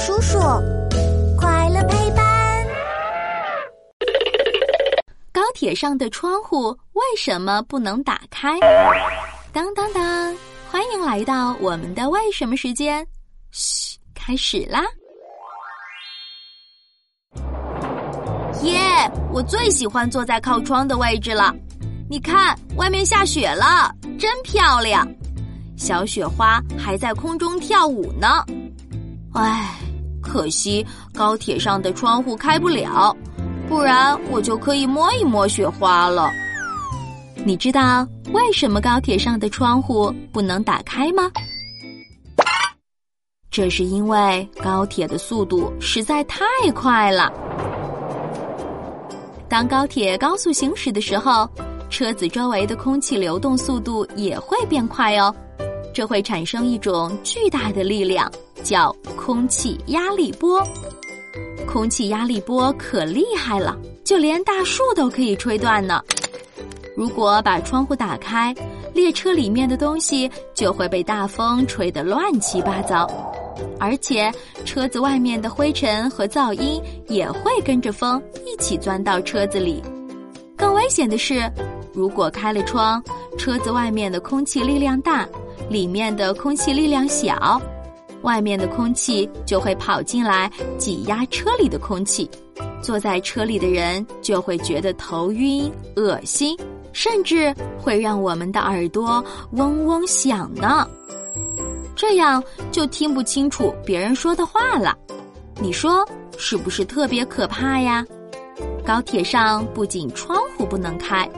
叔叔，快乐陪伴。高铁上的窗户为什么不能打开？当当当！欢迎来到我们的为什么时间。嘘，开始啦！耶，我最喜欢坐在靠窗的位置了。你看，外面下雪了，真漂亮。小雪花还在空中跳舞呢。唉，可惜高铁上的窗户开不了，不然我就可以摸一摸雪花了。你知道为什么高铁上的窗户不能打开吗？这是因为高铁的速度实在太快了。当高铁高速行驶的时候，车子周围的空气流动速度也会变快哦。这会产生一种巨大的力量，叫空气压力波。空气压力波可厉害了，就连大树都可以吹断呢。如果把窗户打开，列车里面的东西就会被大风吹得乱七八糟，而且车子外面的灰尘和噪音也会跟着风一起钻到车子里。更危险的是，如果开了窗，车子外面的空气力量大。里面的空气力量小，外面的空气就会跑进来挤压车里的空气，坐在车里的人就会觉得头晕、恶心，甚至会让我们的耳朵嗡嗡响呢。这样就听不清楚别人说的话了。你说是不是特别可怕呀？高铁上不仅窗户不能开。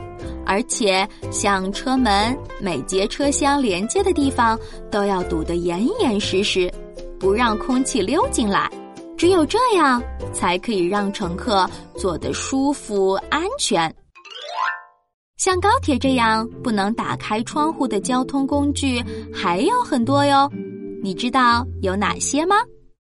而且，像车门每节车厢连接的地方都要堵得严严实实，不让空气溜进来。只有这样，才可以让乘客坐得舒服安全。像高铁这样不能打开窗户的交通工具还有很多哟，你知道有哪些吗？